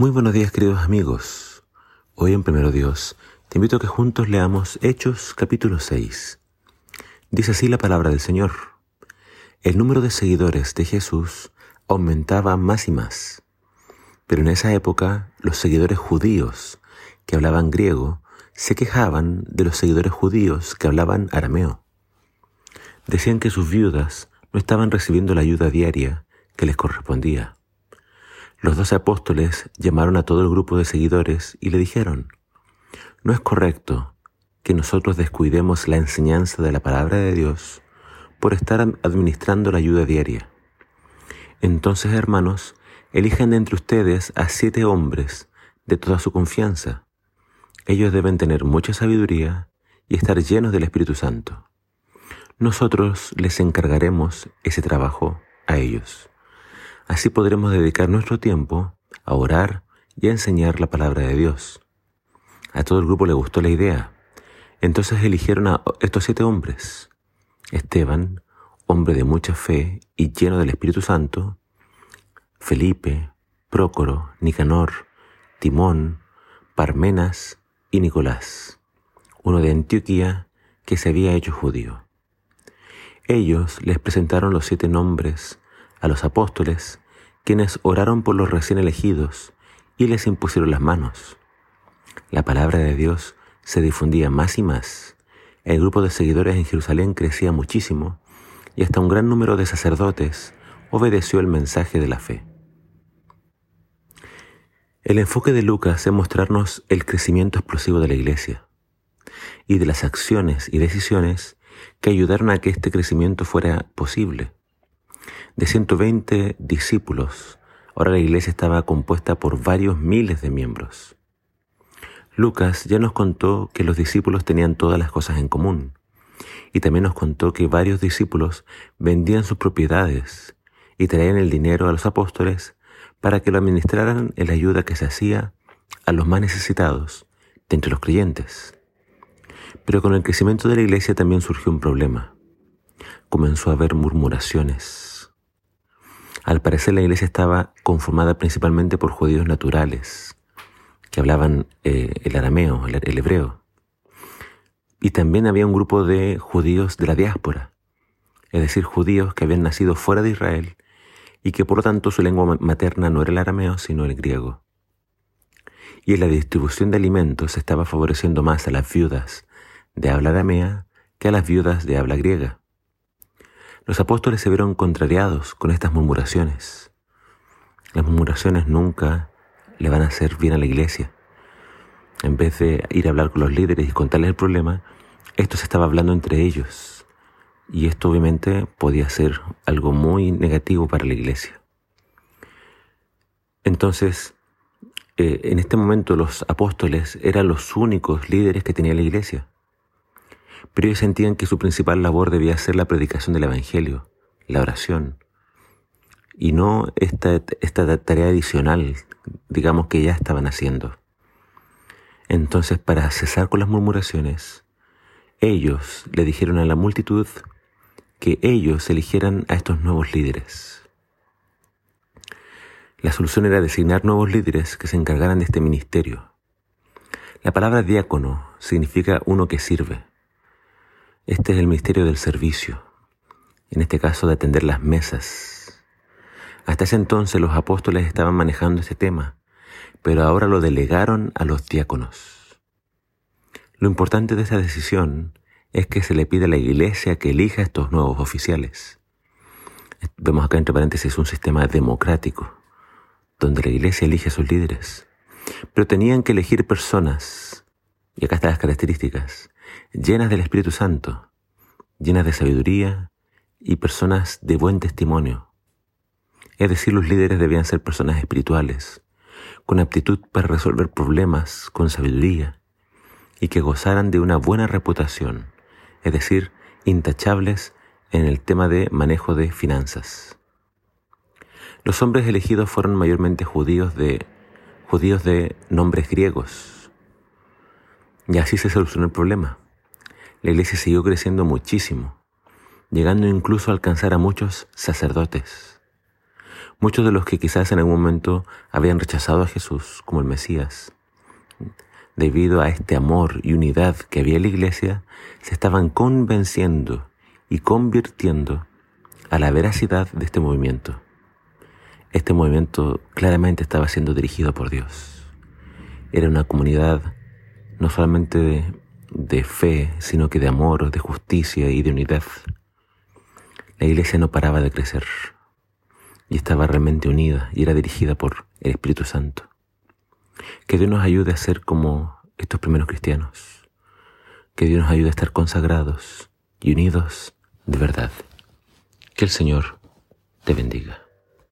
Muy buenos días queridos amigos. Hoy en Primero Dios te invito a que juntos leamos Hechos capítulo 6. Dice así la palabra del Señor. El número de seguidores de Jesús aumentaba más y más. Pero en esa época los seguidores judíos que hablaban griego se quejaban de los seguidores judíos que hablaban arameo. Decían que sus viudas no estaban recibiendo la ayuda diaria que les correspondía. Los doce apóstoles llamaron a todo el grupo de seguidores y le dijeron, no es correcto que nosotros descuidemos la enseñanza de la palabra de Dios por estar administrando la ayuda diaria. Entonces, hermanos, elijan de entre ustedes a siete hombres de toda su confianza. Ellos deben tener mucha sabiduría y estar llenos del Espíritu Santo. Nosotros les encargaremos ese trabajo a ellos. Así podremos dedicar nuestro tiempo a orar y a enseñar la palabra de Dios. A todo el grupo le gustó la idea. Entonces eligieron a estos siete hombres. Esteban, hombre de mucha fe y lleno del Espíritu Santo, Felipe, Prócoro, Nicanor, Timón, Parmenas y Nicolás, uno de Antioquía que se había hecho judío. Ellos les presentaron los siete nombres a los apóstoles, quienes oraron por los recién elegidos y les impusieron las manos. La palabra de Dios se difundía más y más. El grupo de seguidores en Jerusalén crecía muchísimo y hasta un gran número de sacerdotes obedeció el mensaje de la fe. El enfoque de Lucas es mostrarnos el crecimiento explosivo de la iglesia y de las acciones y decisiones que ayudaron a que este crecimiento fuera posible. De 120 discípulos, ahora la iglesia estaba compuesta por varios miles de miembros. Lucas ya nos contó que los discípulos tenían todas las cosas en común y también nos contó que varios discípulos vendían sus propiedades y traían el dinero a los apóstoles para que lo administraran en la ayuda que se hacía a los más necesitados de entre los creyentes. Pero con el crecimiento de la iglesia también surgió un problema. Comenzó a haber murmuraciones. Al parecer la iglesia estaba conformada principalmente por judíos naturales, que hablaban eh, el arameo, el, el hebreo. Y también había un grupo de judíos de la diáspora, es decir, judíos que habían nacido fuera de Israel y que por lo tanto su lengua materna no era el arameo, sino el griego. Y en la distribución de alimentos se estaba favoreciendo más a las viudas de habla aramea que a las viudas de habla griega. Los apóstoles se vieron contrariados con estas murmuraciones. Las murmuraciones nunca le van a hacer bien a la iglesia. En vez de ir a hablar con los líderes y contarles el problema, esto se estaba hablando entre ellos. Y esto obviamente podía ser algo muy negativo para la iglesia. Entonces, eh, en este momento los apóstoles eran los únicos líderes que tenía la iglesia pero ellos sentían que su principal labor debía ser la predicación del Evangelio, la oración, y no esta, esta tarea adicional, digamos, que ya estaban haciendo. Entonces, para cesar con las murmuraciones, ellos le dijeron a la multitud que ellos eligieran a estos nuevos líderes. La solución era designar nuevos líderes que se encargaran de este ministerio. La palabra diácono significa uno que sirve. Este es el misterio del servicio, en este caso de atender las mesas. Hasta ese entonces los apóstoles estaban manejando este tema, pero ahora lo delegaron a los diáconos. Lo importante de esa decisión es que se le pide a la iglesia que elija estos nuevos oficiales. Vemos acá entre paréntesis un sistema democrático, donde la iglesia elige a sus líderes. Pero tenían que elegir personas, y acá están las características, llenas del Espíritu Santo, llenas de sabiduría y personas de buen testimonio. Es decir, los líderes debían ser personas espirituales, con aptitud para resolver problemas con sabiduría y que gozaran de una buena reputación, es decir, intachables en el tema de manejo de finanzas. Los hombres elegidos fueron mayormente judíos de judíos de nombres griegos. Y así se solucionó el problema la iglesia siguió creciendo muchísimo, llegando incluso a alcanzar a muchos sacerdotes. Muchos de los que quizás en algún momento habían rechazado a Jesús como el Mesías, debido a este amor y unidad que había en la iglesia, se estaban convenciendo y convirtiendo a la veracidad de este movimiento. Este movimiento claramente estaba siendo dirigido por Dios. Era una comunidad no solamente de, fe, sino que de amor, de justicia y de unidad. La iglesia no paraba de crecer y estaba realmente unida y era dirigida por el Espíritu Santo. Que Dios nos ayude a ser como estos primeros cristianos. Que Dios nos ayude a estar consagrados y unidos de verdad. Que el Señor te bendiga.